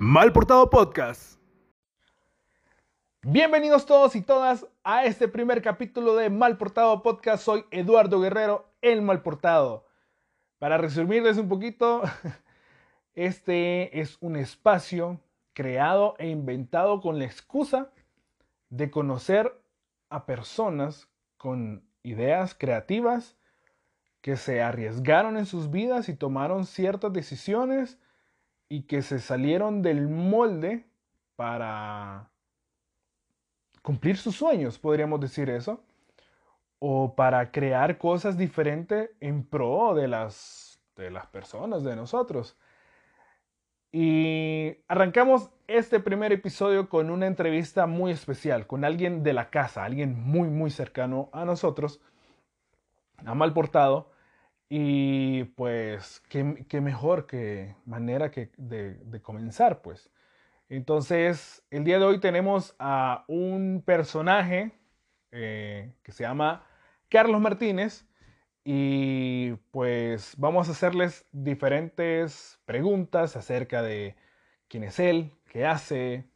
Mal Portado Podcast. Bienvenidos todos y todas a este primer capítulo de Mal Portado Podcast. Soy Eduardo Guerrero, el Mal Portado. Para resumirles un poquito, este es un espacio creado e inventado con la excusa de conocer a personas con ideas creativas que se arriesgaron en sus vidas y tomaron ciertas decisiones y que se salieron del molde para cumplir sus sueños, podríamos decir eso, o para crear cosas diferentes en pro de las, de las personas, de nosotros. Y arrancamos este primer episodio con una entrevista muy especial, con alguien de la casa, alguien muy, muy cercano a nosotros, a mal portado. Y pues, qué, mejor que manera que de, comenzar, pues. Entonces, el día de hoy tenemos a un personaje eh, que se llama Carlos Martínez y pues vamos a hacerles diferentes preguntas acerca de quién es él, qué hace,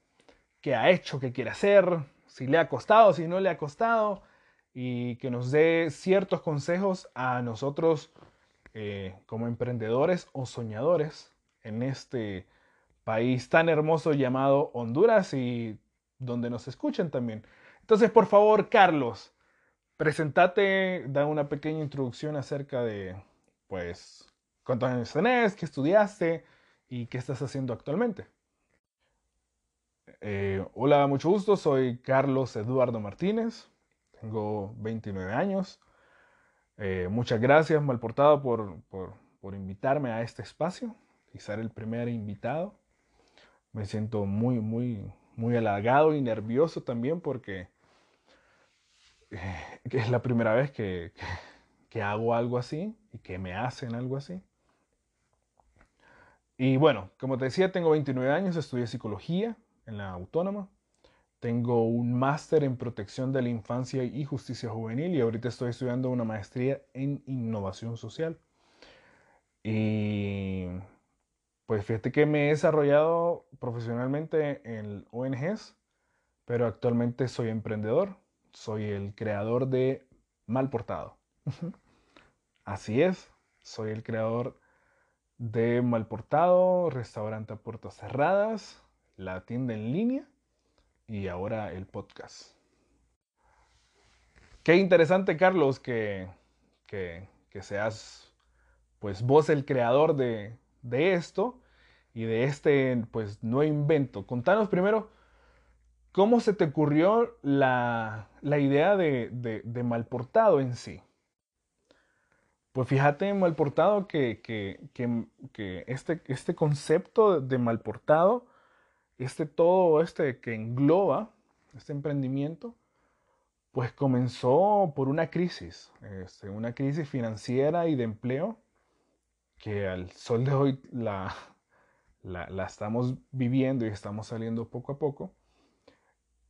qué ha hecho, qué quiere hacer, si le ha costado, si no le ha costado y que nos dé ciertos consejos a nosotros eh, como emprendedores o soñadores en este país tan hermoso llamado Honduras y donde nos escuchen también. Entonces, por favor, Carlos, presentate, da una pequeña introducción acerca de, pues, cuántos años tenés, qué estudiaste y qué estás haciendo actualmente. Eh, hola, mucho gusto, soy Carlos Eduardo Martínez, tengo 29 años. Eh, muchas gracias, Malportado, por, por, por, invitarme a este espacio y ser el primer invitado. Me siento muy, muy, muy halagado y nervioso también porque eh, es la primera vez que, que, hago algo así y que me hacen algo así. Y bueno, como te decía, tengo 29 años, estudié psicología en la autónoma. Tengo un máster en protección de la infancia y justicia juvenil y ahorita estoy estudiando una maestría en innovación social. Y pues fíjate que me he desarrollado profesionalmente en ONGs, pero actualmente soy emprendedor. Soy el creador de Mal Portado. Así es, soy el creador de Mal Portado, restaurante a puertas cerradas, la tienda en línea y ahora el podcast. Qué interesante, Carlos, que, que, seas pues vos el creador de, esto y de este pues no invento. Contanos primero cómo se te ocurrió la, idea de, de, Malportado en sí. Pues fíjate, Malportado, que, que, que este, este concepto de Malportado este todo este que engloba este emprendimiento, pues comenzó por una crisis, este, una crisis financiera y de empleo que al sol de hoy la, la, estamos viviendo y estamos saliendo poco a poco.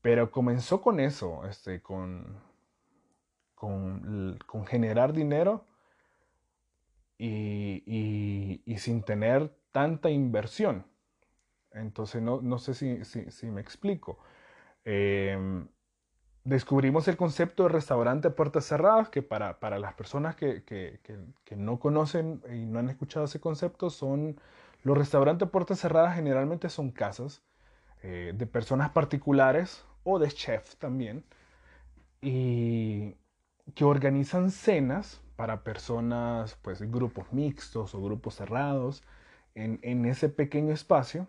Pero comenzó con eso, este, con, con, generar dinero y, y sin tener tanta inversión. Entonces, no, sé si, me explico. Em, descubrimos el concepto de restaurante puertas cerradas, que para, las personas que, no conocen y no han escuchado ese concepto, son los restaurantes puertas cerradas generalmente son casas eh, de personas particulares o de chef también, y que organizan cenas para personas, pues grupos mixtos o grupos cerrados en, en ese pequeño espacio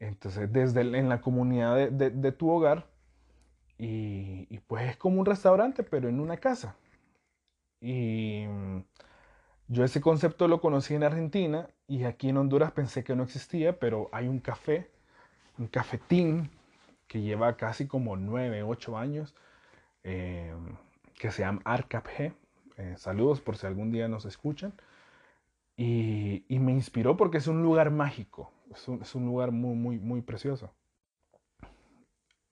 entonces, desde en la comunidad de, tu hogar, y, pues es como un restaurante, pero en una casa. Y mm, yo ese concepto lo conocí en Argentina y aquí en Honduras pensé que no existía, pero hay un café, un cafetín que lleva casi como 9, 8 años, eh, que se llama Arcap G. Eh, saludos por si algún día nos escuchan. Y, me inspiró porque es un lugar mágico es un, lugar muy, muy, muy precioso.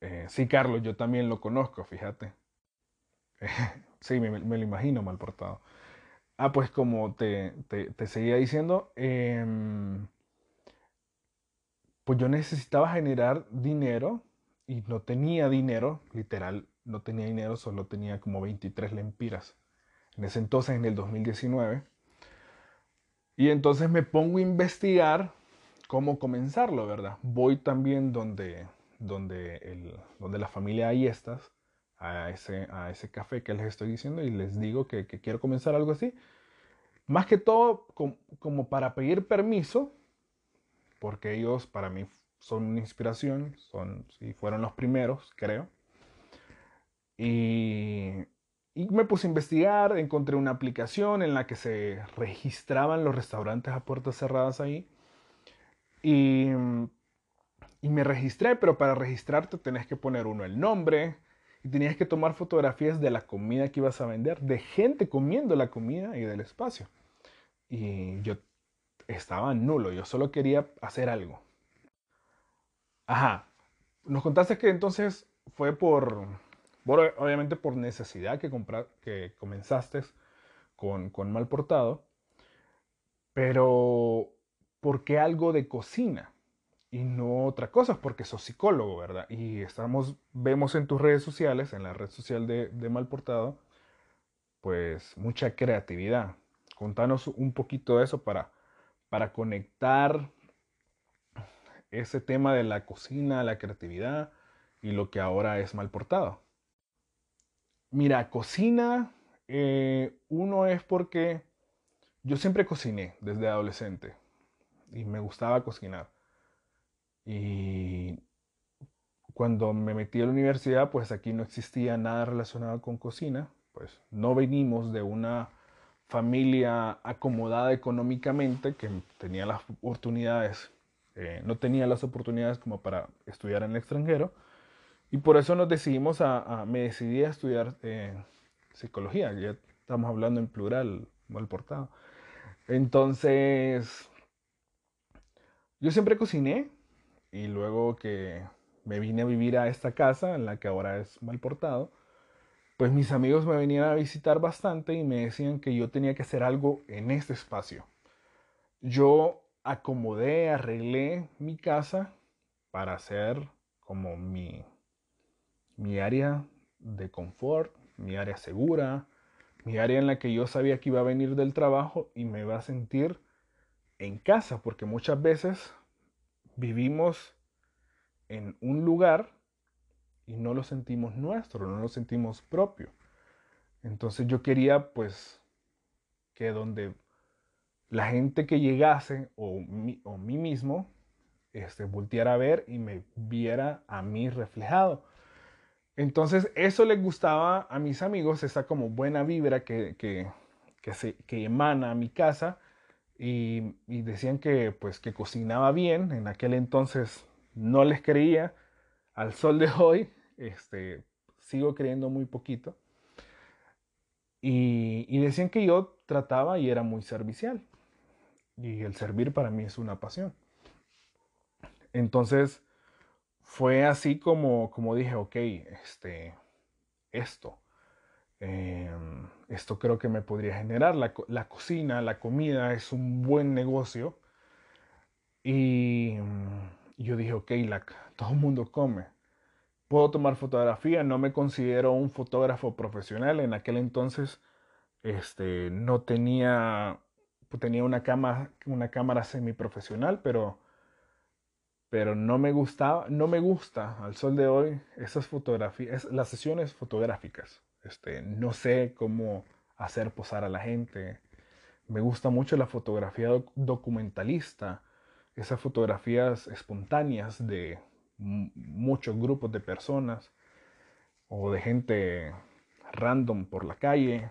Eh, sí, Carlos, yo también lo conozco, fíjate. sí, me, lo imagino mal portado. Ah, pues como te, seguía diciendo, em, pues yo necesitaba generar dinero y no tenía dinero, literal, no tenía dinero, solo tenía como 23 lempiras. En ese entonces, en el 2019. Y entonces me pongo a investigar cómo comenzarlo, ¿verdad? Voy también donde, donde, el, donde la familia estas a ese, a ese café que les estoy diciendo y les digo que, quiero comenzar algo así. Más que todo como para pedir permiso, porque ellos para mí son una inspiración, son, si fueron los primeros, creo. Y, y, me puse a investigar, encontré una aplicación en la que se registraban los restaurantes a puertas cerradas ahí. Y, y me registré, pero para registrarte tenés que poner uno el nombre y tenías que tomar fotografías de la comida que ibas a vender, de gente comiendo la comida y del espacio. Y yo estaba nulo, yo solo quería hacer algo. Ajá. Nos contaste que entonces fue por, obviamente por necesidad que, que comenzaste con, con mal portado, pero ¿por qué algo de cocina? y no otra cosa, porque sos psicólogo, ¿verdad? Y estamos, vemos en tus redes sociales, en la red social de, Malportado, pues mucha creatividad. Contanos un poquito de eso para, para conectar ese tema de la cocina, la creatividad y lo que ahora es mal portado. Mira, cocina, eh, uno es porque yo siempre cociné desde adolescente y me gustaba cocinar. Y cuando me metí a la universidad, pues aquí no existía nada relacionado con cocina, pues no venimos de una familia acomodada económicamente que tenía las oportunidades eh, no tenía las oportunidades como para estudiar en el extranjero. Y por eso nos decidimos a, me decidí a estudiar eh, psicología, ya estamos hablando en plural, mal portado. Entonces, yo siempre cociné y luego que me vine a vivir a esta casa en la que ahora es mal portado, pues mis amigos me venían a visitar bastante y me decían que yo tenía que hacer algo en este espacio. Yo acomodé, arreglé mi casa para hacer como mi, mi área de confort, mi área segura, mi área en la que yo sabía que iba a venir del trabajo y me iba a sentir en casa, porque muchas veces vivimos en un lugar y no lo sentimos nuestro, no lo sentimos propio. Entonces yo quería pues que donde la gente que llegase o, o mí mismo este, volteara a ver y me viera a mí reflejado. Entonces eso les gustaba a mis amigos, esa como buena vibra que, que, que, se, que emana a mi casa y, decían que pues que cocinaba bien. En aquel entonces no les creía. Al sol de hoy este, sigo creyendo muy poquito. Y, y decían que yo trataba y era muy servicial. Y el servir para mí es una pasión. Entonces, fue así como, como dije, ok, este, esto, em, esto creo que me podría generar. La, la, cocina, la comida es un buen negocio. Y yo dije, ok, la, todo el mundo come. Puedo tomar fotografía, no me considero un fotógrafo profesional. En aquel entonces este, no tenía pues, tenía una, cama, una cámara semiprofesional, pero, pero no me gustaba, no me gusta al sol de hoy esas fotografías, las sesiones fotográficas. Este, no sé cómo hacer posar a la gente. Me gusta mucho la fotografía documentalista, esas fotografías espontáneas de muchos grupos de personas o de gente random por la calle,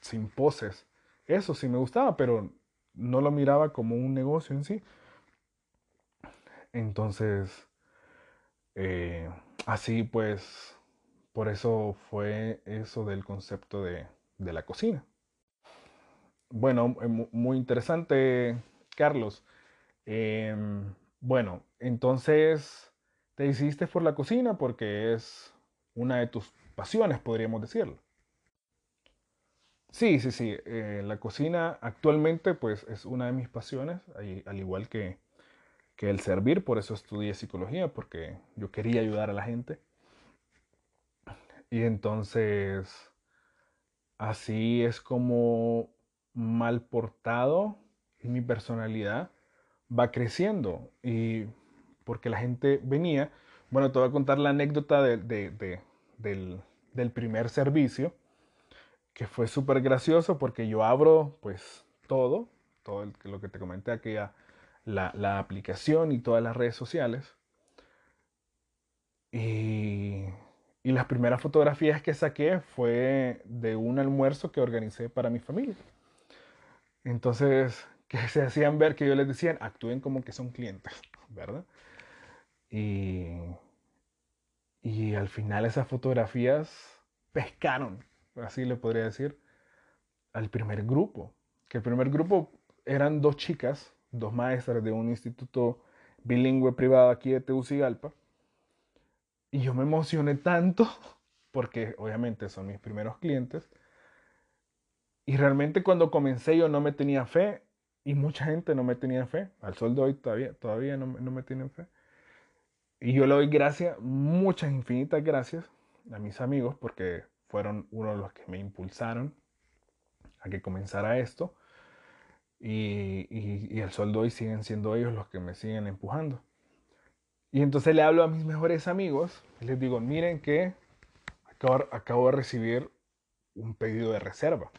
sin poses. Eso sí me gustaba, pero no lo miraba como un negocio en sí. Entonces, eh, así pues, por eso fue eso del concepto de, la cocina. Bueno, eh, muy interesante, Carlos. Em, bueno, entonces te hiciste por la cocina porque es una de tus pasiones, podríamos decirlo. Sí, sí, sí. Eh, la cocina actualmente pues es una de mis pasiones, al igual que, que el servir, por eso estudié psicología, porque yo quería ayudar a la gente. Y entonces, así es como mal portado mi personalidad va creciendo. Y porque la gente venía, bueno, te voy a contar la anécdota de, del, primer servicio, que fue súper gracioso porque yo abro pues todo, todo lo que te comenté, aquella, la, la aplicación y todas las redes sociales. Y, y las primeras fotografías que saqué fue de un almuerzo que organicé para mi familia. Entonces, que se hacían ver que yo les decía, actúen como que son clientes, ¿verdad? Y, y al final esas fotografías pescaron, así le podría decir, al primer grupo. Que el primer grupo eran dos chicas, dos maestras de un instituto bilingüe privado aquí de Tegucigalpa. Y yo me emocioné tanto, porque obviamente son mis primeros clientes. Y realmente cuando comencé yo no me tenía fe y mucha gente no me tenía fe. Al sol de hoy todavía, todavía no, no me tienen fe. Y yo le doy gracias, muchas infinitas gracias a mis amigos porque fueron uno de los que me impulsaron a que comenzara esto. Y, y, el sol de hoy siguen siendo ellos los que me siguen empujando. Y entonces le hablo a mis mejores amigos y les digo, miren que acabo, acabo de recibir un pedido de reserva.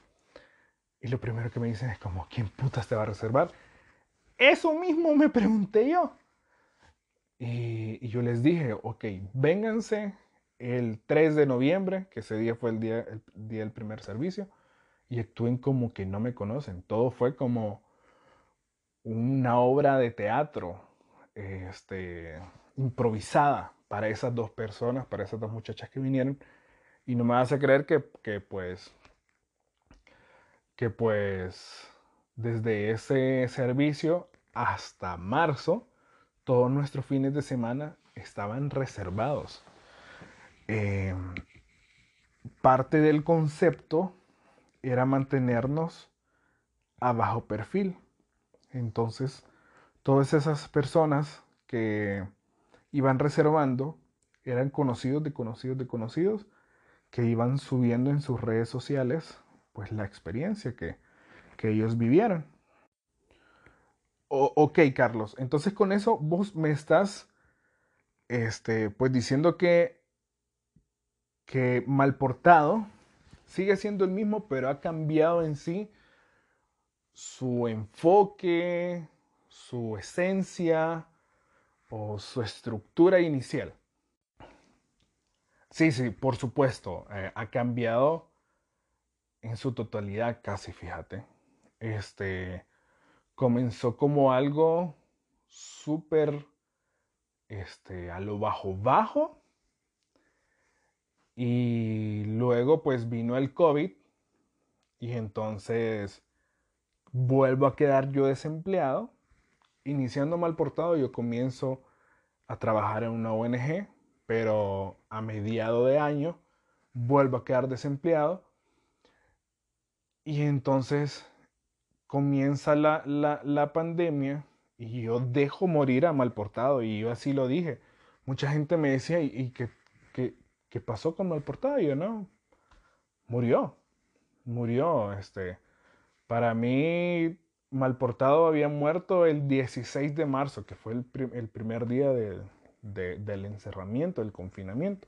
Y lo primero que me dicen es como, ¿quién putas te va a reservar? Eso mismo me pregunté yo. Y, yo les dije, ok, vénganse el 3 de noviembre, que ese día fue el día, el día del primer servicio, y actúen como que no me conocen. Todo fue como una obra de teatro este, improvisada para esas dos personas, para esas dos muchachas que vinieron. Y no me a creer que, que pues, que pues, desde ese servicio hasta marzo, todos nuestros fines de semana estaban reservados. Eh, parte del concepto era mantenernos a bajo perfil. Entonces, todas esas personas que iban reservando eran conocidos de conocidos de conocidos que iban subiendo en sus redes sociales pues la experiencia que, que ellos vivieron. Ok, Carlos, entonces con eso vos me estás, este, pues diciendo que, que mal portado sigue siendo el mismo, pero ha cambiado en sí su enfoque, su esencia o su estructura inicial. Sí, sí, por supuesto, eh, ha cambiado en su totalidad casi, fíjate. Este, comenzó como algo súper este, a lo bajo bajo y luego pues vino el COVID y entonces vuelvo a quedar yo desempleado. Iniciando mal portado yo comienzo a trabajar en una ONG, pero a mediado de año vuelvo a quedar desempleado y entonces comienza la, la, pandemia y yo dejo morir a Malportado y yo así lo dije. Mucha gente me decía, ¿y, qué, qué, pasó con Malportado? Y yo no, murió, murió. Este, para mí, Malportado había muerto el 16 de marzo, que fue el, primer día de, del encerramiento, del confinamiento.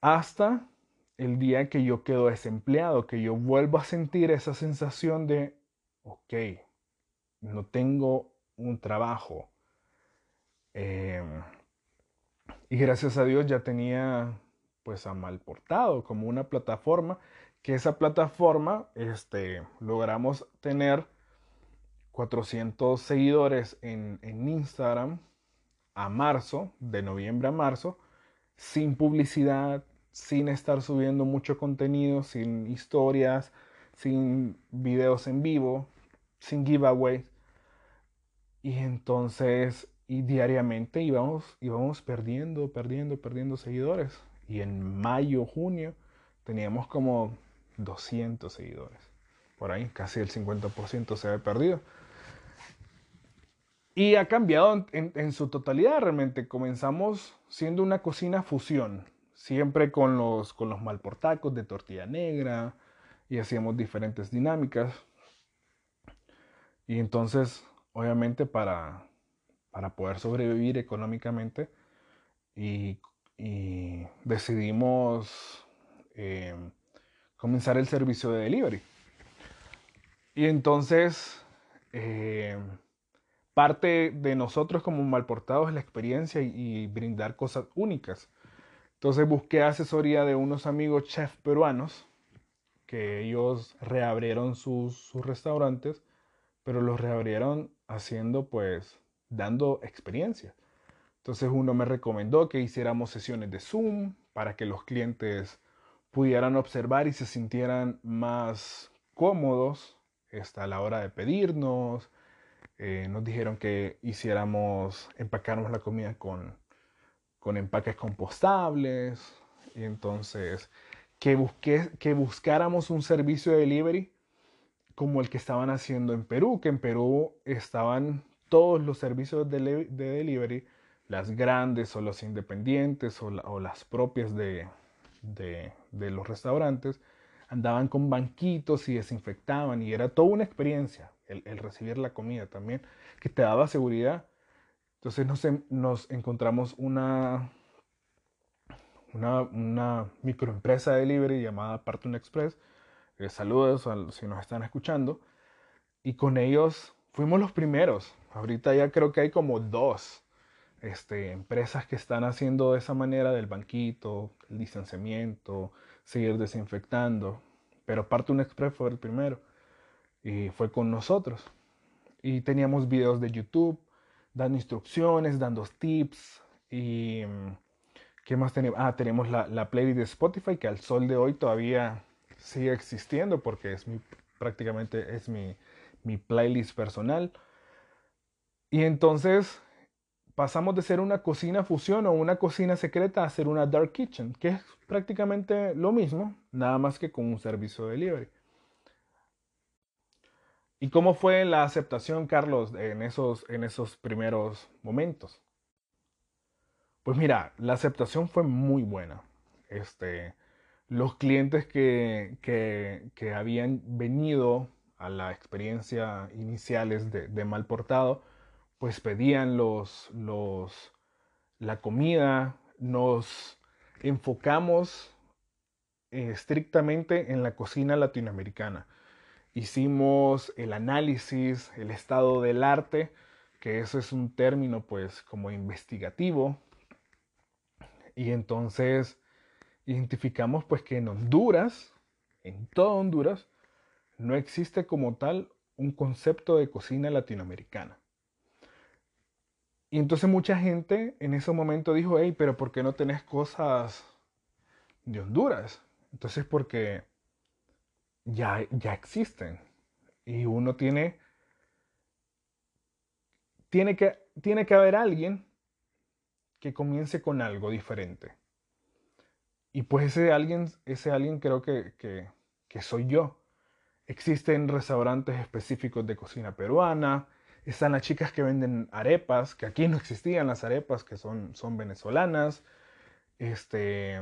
Hasta el día que yo quedo desempleado, que yo vuelvo a sentir esa sensación de, ok, no tengo un trabajo. Em, y gracias a Dios ya tenía pues a Malportado como una plataforma, que esa plataforma este, logramos tener 400 seguidores en, en Instagram a marzo, de noviembre a marzo, sin publicidad, sin estar subiendo mucho contenido, sin historias, sin videos en vivo, sin giveaways. Y entonces, y diariamente íbamos, íbamos perdiendo, perdiendo, perdiendo seguidores. Y en mayo, junio, teníamos como 200 seguidores. Por ahí, casi el 50% se había perdido. Y ha cambiado en, en, su totalidad realmente. Comenzamos siendo una cocina fusión, siempre con los, con los malportacos de tortilla negra y hacíamos diferentes dinámicas. Y entonces, obviamente, para, para poder sobrevivir económicamente, y, y decidimos eh, comenzar el servicio de delivery. Y entonces, eh, parte de nosotros como malportados es la experiencia y, brindar cosas únicas. Entonces busqué asesoría de unos amigos chefs peruanos que ellos reabrieron sus, sus restaurantes, pero los reabrieron haciendo pues dando experiencia. Entonces uno me recomendó que hiciéramos sesiones de Zoom para que los clientes pudieran observar y se sintieran más cómodos a la hora de pedirnos. Eh, nos dijeron que hiciéramos, empacáramos la comida con, con empaques compostables. Y entonces, que, busqué, que buscáramos un servicio de delivery como el que estaban haciendo en Perú, que en Perú estaban todos los servicios de, de delivery, las grandes o los independientes o, las propias de, de los restaurantes, andaban con banquitos y desinfectaban y era toda una experiencia el, recibir la comida también, que te daba seguridad. Entonces nos, nos encontramos una, una, una, microempresa de delivery llamada Partun Express. Eh, saludos si nos están escuchando. Y con ellos fuimos los primeros. Ahorita ya creo que hay como dos este, empresas que están haciendo de esa manera del banquito, el distanciamiento, seguir desinfectando. Pero un Express fue el primero y fue con nosotros. Y teníamos videos de YouTube dando instrucciones, dando tips y... ¿Qué más tenemos? Ah, tenemos la, la playlist de Spotify que al sol de hoy todavía sigue existiendo porque es mi, prácticamente es mi, mi playlist personal. Y entonces pasamos de ser una cocina fusión o una cocina secreta a ser una dark kitchen, que es prácticamente lo mismo, nada más que con un servicio de delivery. ¿Y cómo fue la aceptación, Carlos, en esos, en esos primeros momentos? Pues mira, la aceptación fue muy buena. Este, los clientes que, que, habían venido a la experiencia iniciales de, de mal portado, pues pedían los, los, la comida, nos enfocamos estrictamente en la cocina latinoamericana. Hicimos el análisis, el estado del arte, que eso es un término pues como investigativo. Y entonces identificamos pues que en Honduras, en toda Honduras, no existe como tal un concepto de cocina latinoamericana. Y entonces mucha gente en ese momento dijo, hey, pero ¿por qué no tenés cosas de Honduras? Entonces porque ya, ya existen. Y uno tiene, tiene que, tiene que haber alguien que comience con algo diferente. Y pues ese alguien, ese alguien creo que, que, que soy yo. Existen restaurantes específicos de cocina peruana, están las chicas que venden arepas, que aquí no existían las arepas, que son, son venezolanas. Este.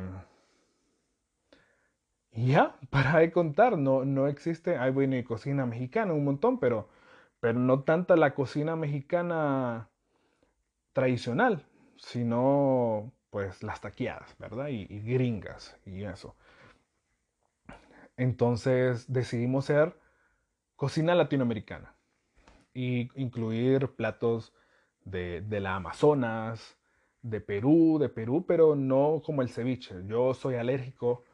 Y ya, para de contar, no, no existe. Hay bueno, y cocina mexicana, un montón, pero, pero no tanta la cocina mexicana tradicional, sino pues las taqueadas, ¿verdad? Y, y gringas y eso. Entonces decidimos ser cocina latinoamericana y incluir platos de, la Amazonas, de Perú, de Perú, pero no como el ceviche. Yo soy alérgico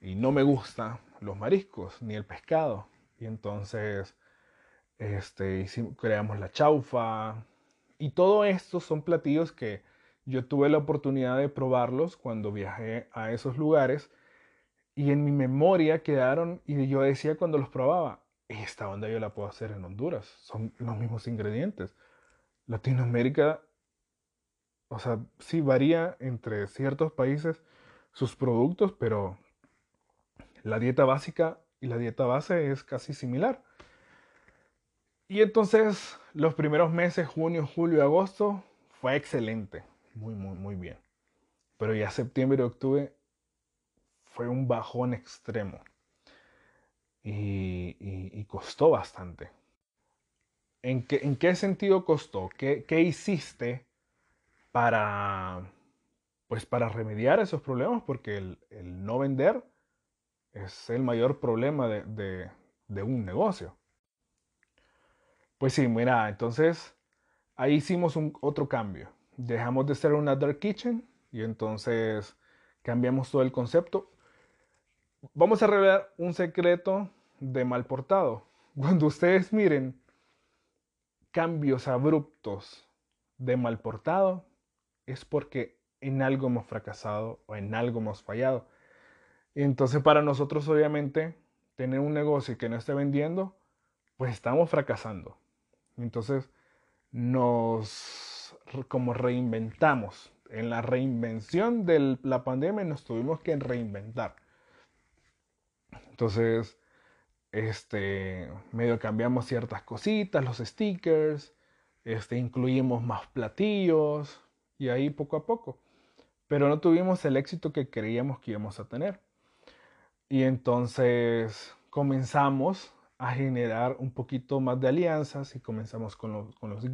y no me gustan los mariscos ni el pescado. Y entonces este, creamos la chaufa. Y todo esto son platillos que yo tuve la oportunidad de probarlos cuando viajé a esos lugares. Y en mi memoria quedaron, y yo decía cuando los probaba, esta onda yo la puedo hacer en Honduras. Son los mismos ingredientes. Latinoamérica, o sea, sí varía entre ciertos países sus productos, pero la dieta básica y la dieta base es casi similar. Y entonces los primeros meses, junio, julio, agosto, fue excelente, muy, muy, muy bien. Pero ya septiembre y octubre fue un bajón extremo y, costó bastante. ¿En qué, ¿En qué, sentido costó? ¿Qué, ¿Qué, hiciste para, pues para remediar esos problemas? Porque el, el no vender es el mayor problema de, de, de un negocio. Pues sí, mira, entonces ahí hicimos un, otro cambio. Dejamos de ser una dark kitchen y entonces cambiamos todo el concepto. Vamos a revelar un secreto de mal portado. Cuando ustedes miren cambios abruptos de mal portado, es porque en algo hemos fracasado o en algo hemos fallado. Y entonces para nosotros obviamente tener un negocio que no esté vendiendo, pues estamos fracasando. Entonces nos como reinventamos. En la reinvención de la pandemia nos tuvimos que reinventar. Entonces, este, medio cambiamos ciertas cositas, los stickers, este, incluimos más platillos y ahí poco a poco. Pero no tuvimos el éxito que creíamos que íbamos a tener. Y entonces comenzamos a generar un poquito más de alianzas y comenzamos con los, con los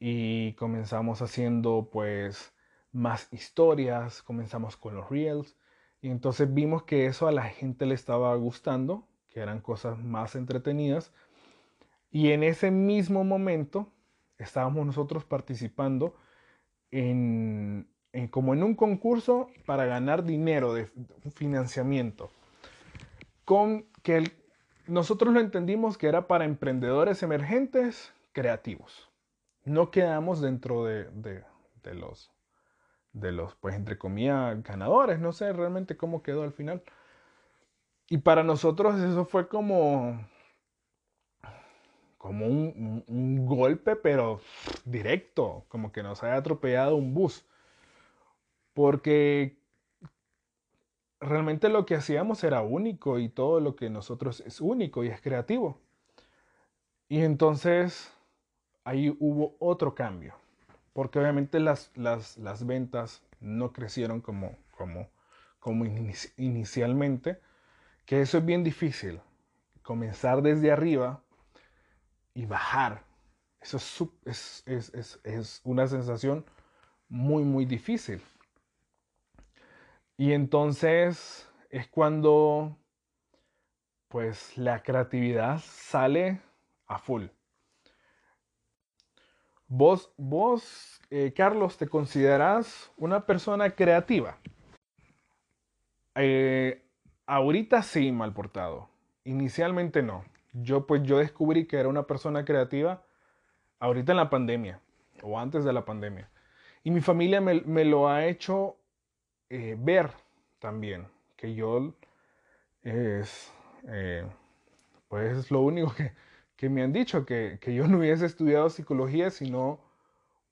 y comenzamos haciendo pues más historias, comenzamos con los reels y entonces vimos que eso a la gente le estaba gustando, que eran cosas más entretenidas y en ese mismo momento estábamos nosotros participando en, como en un concurso para ganar dinero de financiamiento con que nosotros lo entendimos que era para emprendedores emergentes creativos. No quedamos dentro de, los, de los, pues entre comillas, ganadores. No sé realmente cómo quedó al final. Y para nosotros eso fue como, como un, golpe, pero directo, como que nos haya atropellado un bus. Porque realmente lo que hacíamos era único y todo lo que nosotros es único y es creativo. Y entonces ahí hubo otro cambio, porque obviamente las, las, ventas no crecieron como, como, como inicialmente, que eso es bien difícil, comenzar desde arriba y bajar. Eso es, una sensación muy, muy difícil. Y entonces es cuando pues la creatividad sale a full. Vos, vos eh, Carlos, ¿te considerás una persona creativa? Eh, ahorita sí, mal portado. Inicialmente no. Yo pues yo descubrí que era una persona creativa ahorita en la pandemia o antes de la pandemia. Y mi familia me, me lo ha hecho eh, ver también que yo es, eh, pues lo único que, que, me han dicho, que, que, yo no hubiese estudiado psicología, sino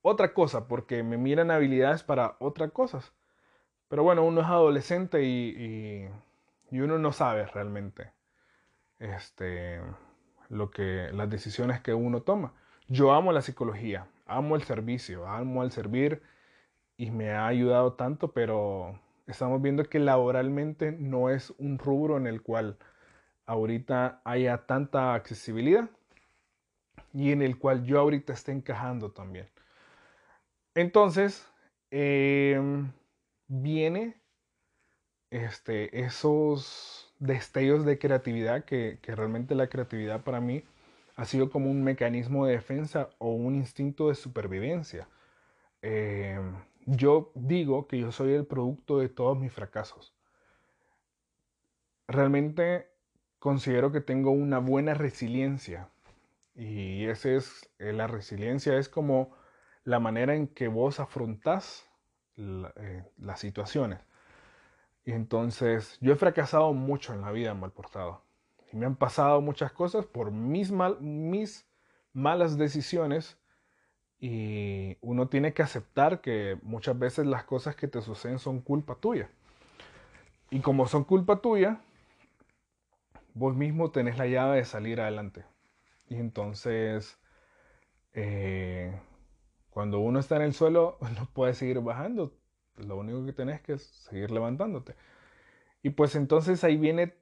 otra cosa, porque me miran habilidades para otras cosas. Pero bueno, uno es adolescente y, uno no sabe realmente este, lo que, las decisiones que uno toma. Yo amo la psicología, amo el servicio, amo el servir y me ha ayudado tanto, pero estamos viendo que laboralmente no es un rubro en el cual ahorita haya tanta accesibilidad y en el cual yo ahorita esté encajando también. Entonces, em, viene este, esos destellos de creatividad que, realmente la creatividad para mí ha sido como un mecanismo de defensa o un instinto de supervivencia. Em, yo digo que yo soy el producto de todos mis fracasos. Realmente considero que tengo una buena resiliencia. Y ese es, eh, la resiliencia es como la manera en que vos afrontás eh, las situaciones. Y entonces yo he fracasado mucho en la vida mal portado. Y me han pasado muchas cosas por mis, mis malas decisiones y uno tiene que aceptar que muchas veces las cosas que te suceden son culpa tuya. Y como son culpa tuya, vos mismo tenés la llave de salir adelante. Y entonces, eh, cuando uno está en el suelo, no puede seguir bajando. Lo único que tenés que es seguir levantándote. Y pues entonces ahí viene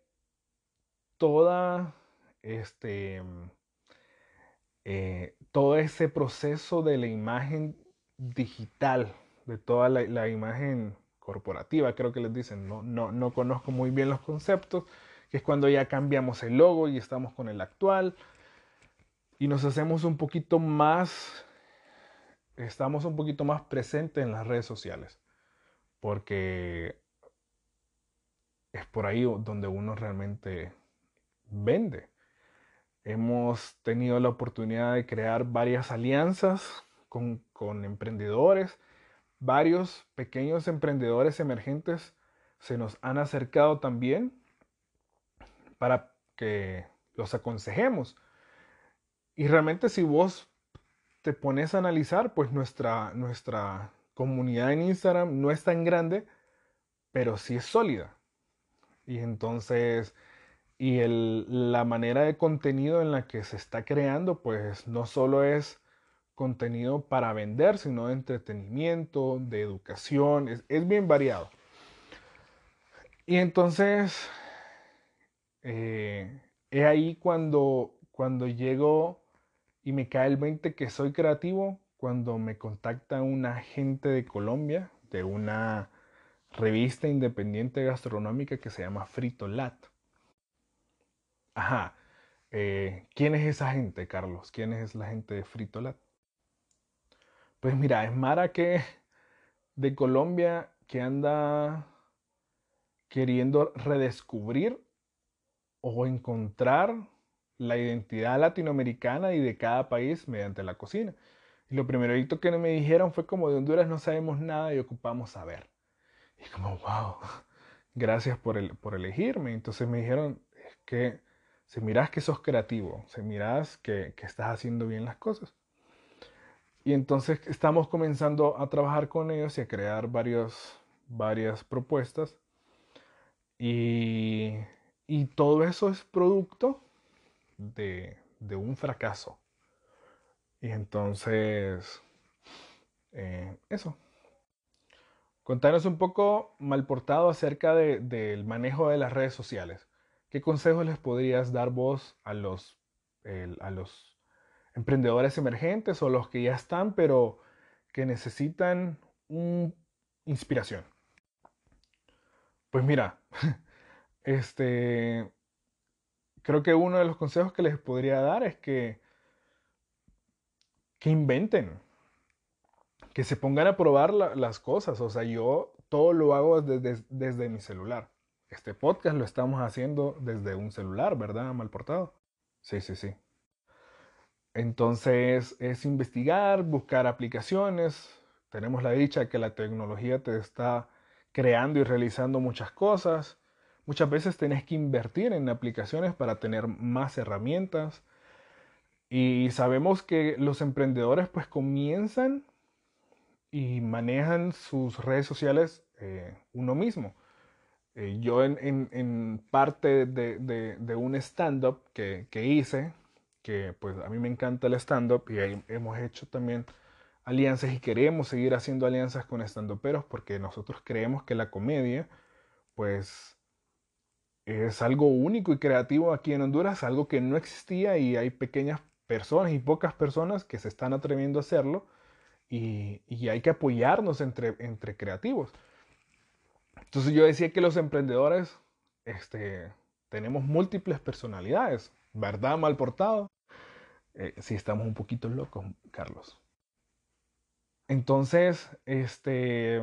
toda este eh, todo ese proceso de la imagen digital, de toda la, imagen corporativa, creo que les dicen, no, no, no conozco muy bien los conceptos, que es cuando ya cambiamos el logo y estamos con el actual y nos hacemos un poquito más, estamos un poquito más presentes en las redes sociales, porque es por ahí donde uno realmente vende. Hemos tenido la oportunidad de crear varias alianzas con, con emprendedores, varios pequeños emprendedores emergentes se nos han acercado también para que los aconsejemos. Y realmente si vos te pones a analizar, pues nuestra, nuestra comunidad en Instagram no es tan grande, pero sí es sólida. Y entonces, y el, la manera de contenido en la que se está creando, pues no solo es contenido para vender, sino de entretenimiento, de educación, es, bien variado. Y entonces, eh, es ahí cuando, cuando llego y me cae el 20 que soy creativo, cuando me contacta un agente de Colombia, de una revista independiente gastronómica que se llama Frito Lat. Ajá. Eh, ¿Quién es esa gente, Carlos? ¿Quién es la gente de Frito Lat? Pues mira, es Mara que de Colombia que anda queriendo redescubrir o encontrar la identidad latinoamericana y de cada país mediante la cocina. Y lo primerito que me dijeron fue como de Honduras no sabemos nada y ocupamos saber. Y como, wow, gracias por, el, por elegirme. Entonces me dijeron, que si miras que sos creativo, si miras que, que estás haciendo bien las cosas. Y entonces estamos comenzando a trabajar con ellos y a crear varios, varias propuestas. Y, y todo eso es producto de, de un fracaso. Y entonces, eh, eso. Contanos un poco, mal portado, acerca del manejo de las redes sociales. ¿Qué consejos les podrías dar vos a los, a los emprendedores emergentes o los que ya están, pero que necesitan inspiración? Pues mira, este, creo que uno de los consejos que les podría dar es que, que inventen, que se pongan a probar las cosas. O sea, yo todo lo hago desde, desde mi celular. Este podcast lo estamos haciendo desde un celular, ¿verdad? Mal portado. Sí, sí, sí. Entonces es investigar, buscar aplicaciones. Tenemos la dicha que la tecnología te está creando y realizando muchas cosas. Muchas veces tenés que invertir en aplicaciones para tener más herramientas. Y sabemos que los emprendedores pues comienzan y manejan sus redes sociales eh, uno mismo. Eh, yo en, parte de, un stand-up que, que hice, que pues a mí me encanta el stand-up y hemos hecho también alianzas y queremos seguir haciendo alianzas con stand-uperos porque nosotros creemos que la comedia pues es algo único y creativo aquí en Honduras, algo que no existía y hay pequeñas personas y pocas personas que se están atreviendo a hacerlo y, y hay que apoyarnos entre, entre creativos. Entonces yo decía que los emprendedores este, tenemos múltiples personalidades, ¿verdad? Mal portado. Eh, si estamos un poquito locos, Carlos. Entonces, este,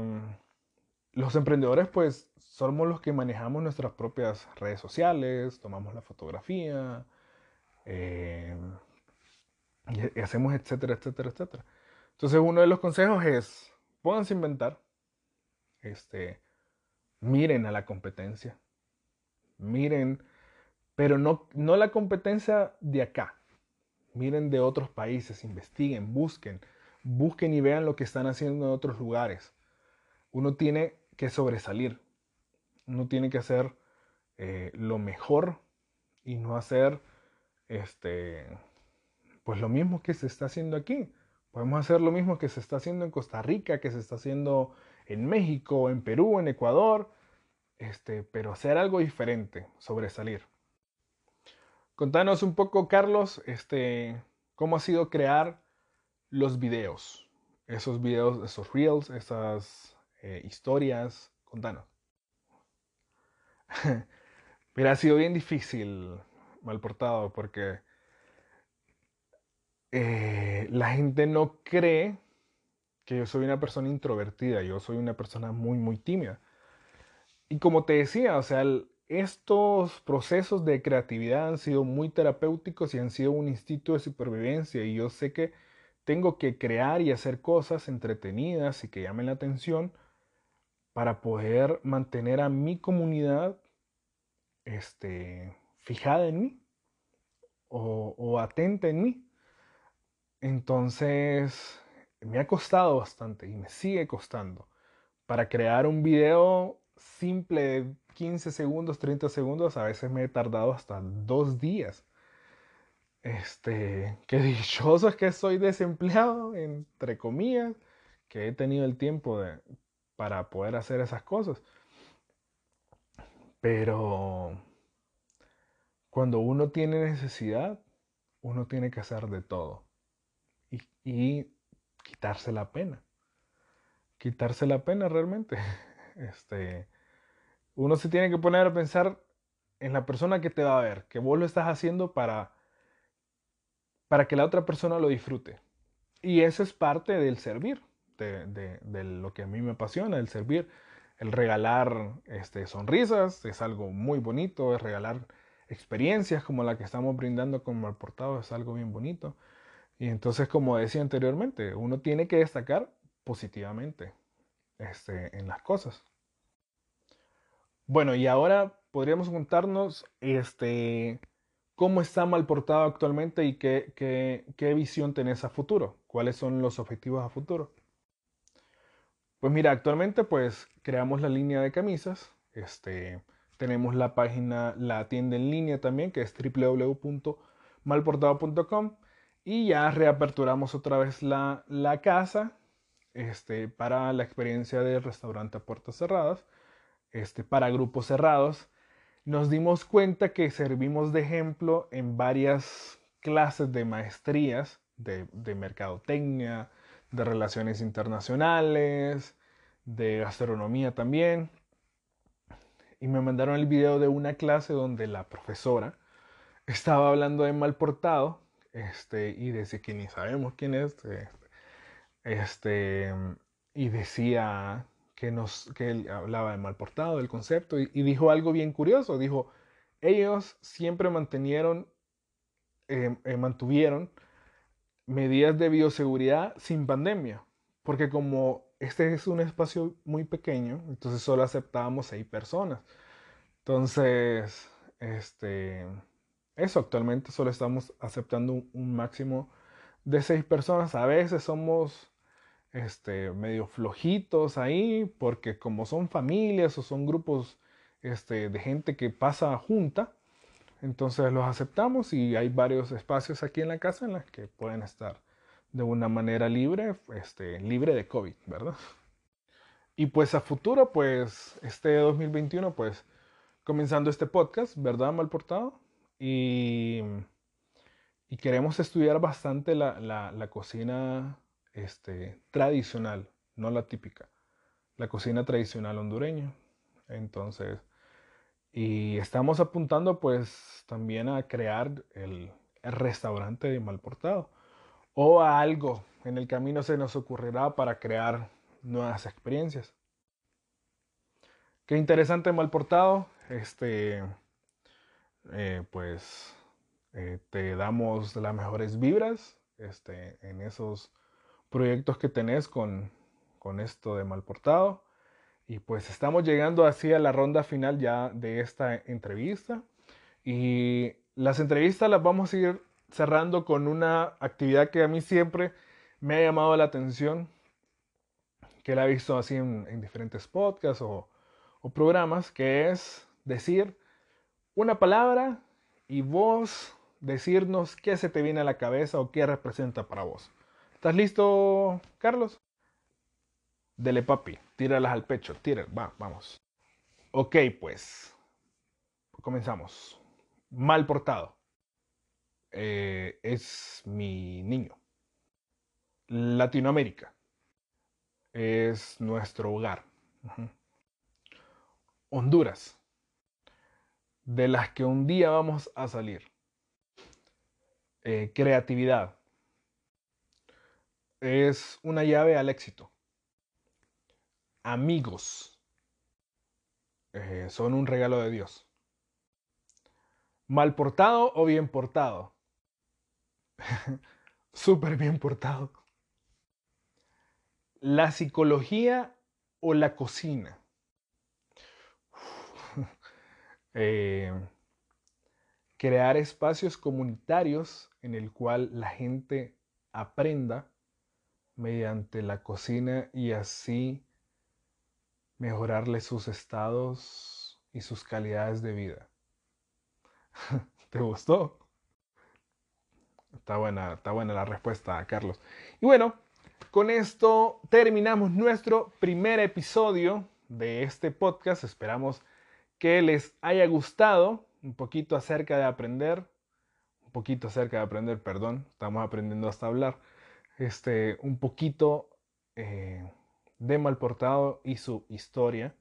los emprendedores, pues, somos los que manejamos nuestras propias redes sociales, tomamos la fotografía, eh, y, hacemos etcétera, etcétera, etcétera. Entonces, uno de los consejos es, pónganse a inventar, este, miren a la competencia, miren, pero no, no la competencia de acá, miren de otros países, investiguen, busquen, busquen y vean lo que están haciendo en otros lugares. Uno tiene que sobresalir, uno tiene que hacer eh, lo mejor y no hacer este pues lo mismo que se está haciendo aquí. Podemos hacer lo mismo que se está haciendo en Costa Rica, que se está haciendo en México, en Perú, en Ecuador, este, pero hacer algo diferente, sobresalir. Contanos un poco, Carlos, este, cómo ha sido crear los videos, esos videos, esos reels, esas eh, historias. Contanos. Mira, ha sido bien difícil, mal portado, porque eh, la gente no cree que yo soy una persona introvertida, yo soy una persona muy, muy tímida. Y como te decía, o sea, estos procesos de creatividad han sido muy terapéuticos y han sido un instinto de supervivencia y yo sé que tengo que crear y hacer cosas entretenidas y que llamen la atención para poder mantener a mi comunidad este, fijada en mí o, o atenta en mí. Entonces, me ha costado bastante y me sigue costando. Para crear un video simple de 15 segundos, 30 segundos, a veces me he tardado hasta dos días. Este, qué dichoso es que soy desempleado, entre comillas, que he tenido el tiempo de, para poder hacer esas cosas. Pero cuando uno tiene necesidad, uno tiene que hacer de todo y, quitarse la pena. Quitarse la pena realmente. Este, uno se tiene que poner a pensar en la persona que te va a ver, que vos lo estás haciendo para, para que la otra persona lo disfrute. Y eso es parte del servir, de, lo que a mí me apasiona, el servir. El regalar este, sonrisas es algo muy bonito, es regalar experiencias como la que estamos brindando con Malportado es algo bien bonito. Y entonces, como decía anteriormente, uno tiene que destacar positivamente este, en las cosas. Bueno, y ahora podríamos contarnos este, cómo está mal portado actualmente y qué, qué, qué visión tenés a futuro. ¿Cuáles son los objetivos a futuro? Pues mira, actualmente pues creamos la línea de camisas. Este, tenemos la página, la tienda en línea también, que es www.malportado.com y ya reaperturamos otra vez la, casa este, para la experiencia de restaurante a puertas cerradas, este, para grupos cerrados. Nos dimos cuenta que servimos de ejemplo en varias clases de maestrías de, de mercadotecnia, de relaciones internacionales, de gastronomía también. Y me mandaron el video de una clase donde la profesora estaba hablando de mal portado este, y decía que ni sabemos quién es, este, este, y decía que, nos, que él hablaba de mal portado, del concepto, y, dijo algo bien curioso, dijo, ellos siempre mantenieron, eh, eh, mantuvieron medidas de bioseguridad sin pandemia, porque como este es un espacio muy pequeño, entonces solo aceptábamos seis personas. Entonces, este, eso, actualmente solo estamos aceptando un, máximo de seis personas. A veces somos este, medio flojitos ahí, porque como son familias o son grupos este, de gente que pasa junta, entonces los aceptamos y hay varios espacios aquí en la casa en los que pueden estar de una manera libre, este, libre de COVID, ¿verdad? Y pues a futuro, pues este 2021, pues comenzando este podcast, ¿verdad, mal Y, queremos estudiar bastante la, cocina este, tradicional, no la típica, la cocina tradicional hondureña. Entonces, y estamos apuntando pues también a crear el, el restaurante de Malportado o a algo en el camino se nos ocurrirá para crear nuevas experiencias. Qué interesante Malportado. Este, eh, pues eh, te damos las mejores vibras este, en esos proyectos que tenés con, con esto de Malportado. Y pues estamos llegando así a la ronda final ya de esta entrevista. Y las entrevistas las vamos a ir cerrando con una actividad que a mí siempre me ha llamado la atención, que la he visto así en, diferentes podcasts o, o programas, que es decir una palabra y vos decirnos qué se te viene a la cabeza o qué representa para vos. ¿Estás listo, Carlos? Dele papi, tíralas al pecho, tira, va, vamos. Ok, pues, comenzamos. Mal portado. Eh, es mi niño. Latinoamérica. Es nuestro hogar. Honduras. De las que un día vamos a salir. Eh, creatividad es una llave al éxito. Amigos eh, son un regalo de Dios. Mal portado o bien portado. Súper bien portado. La psicología o la cocina. Eh, crear espacios comunitarios en el cual la gente aprenda mediante la cocina y así mejorarle sus estados y sus calidades de vida. ¿Te gustó? Está buena, está buena la respuesta, Carlos. Y bueno, con esto terminamos nuestro primer episodio de este podcast. Esperamos que les haya gustado un poquito acerca de aprender, un poquito acerca de aprender, perdón, estamos aprendiendo hasta hablar este, un poquito eh, de Malportado y su historia.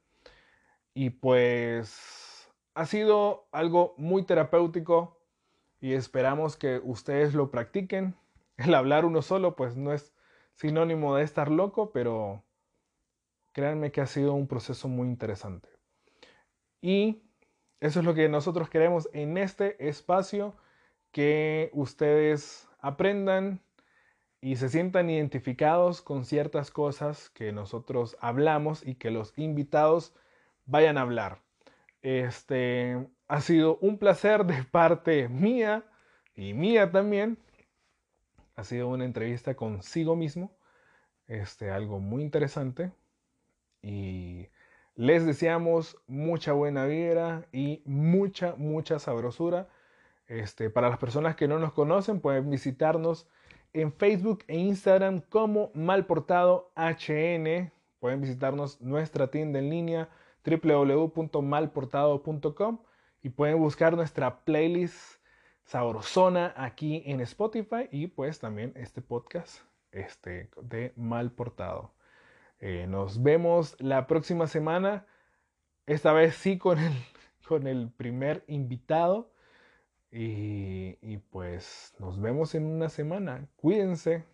Y pues ha sido algo muy terapéutico y esperamos que ustedes lo practiquen. El hablar uno solo pues no es sinónimo de estar loco, pero créanme que ha sido un proceso muy interesante. Y eso es lo que nosotros queremos en este espacio, que ustedes aprendan, y se sientan identificados con ciertas cosas que nosotros hablamos y que los invitados vayan a hablar. Este ha sido un placer de parte mía y mía también. Ha sido una entrevista consigo mismo. Este, algo muy interesante. Y les deseamos mucha buena vida y mucha, mucha sabrosura. Este, para las personas que no nos conocen, pueden visitarnos en Facebook e Instagram como Malportado HN. Pueden visitarnos nuestra tienda en línea www.malportado.com y pueden buscar nuestra playlist sabrosona aquí en Spotify y pues también este podcast este, de Malportado. Eh, nos vemos la próxima semana, esta vez sí con el, primer invitado. Y, y, pues nos vemos en una semana. Cuídense.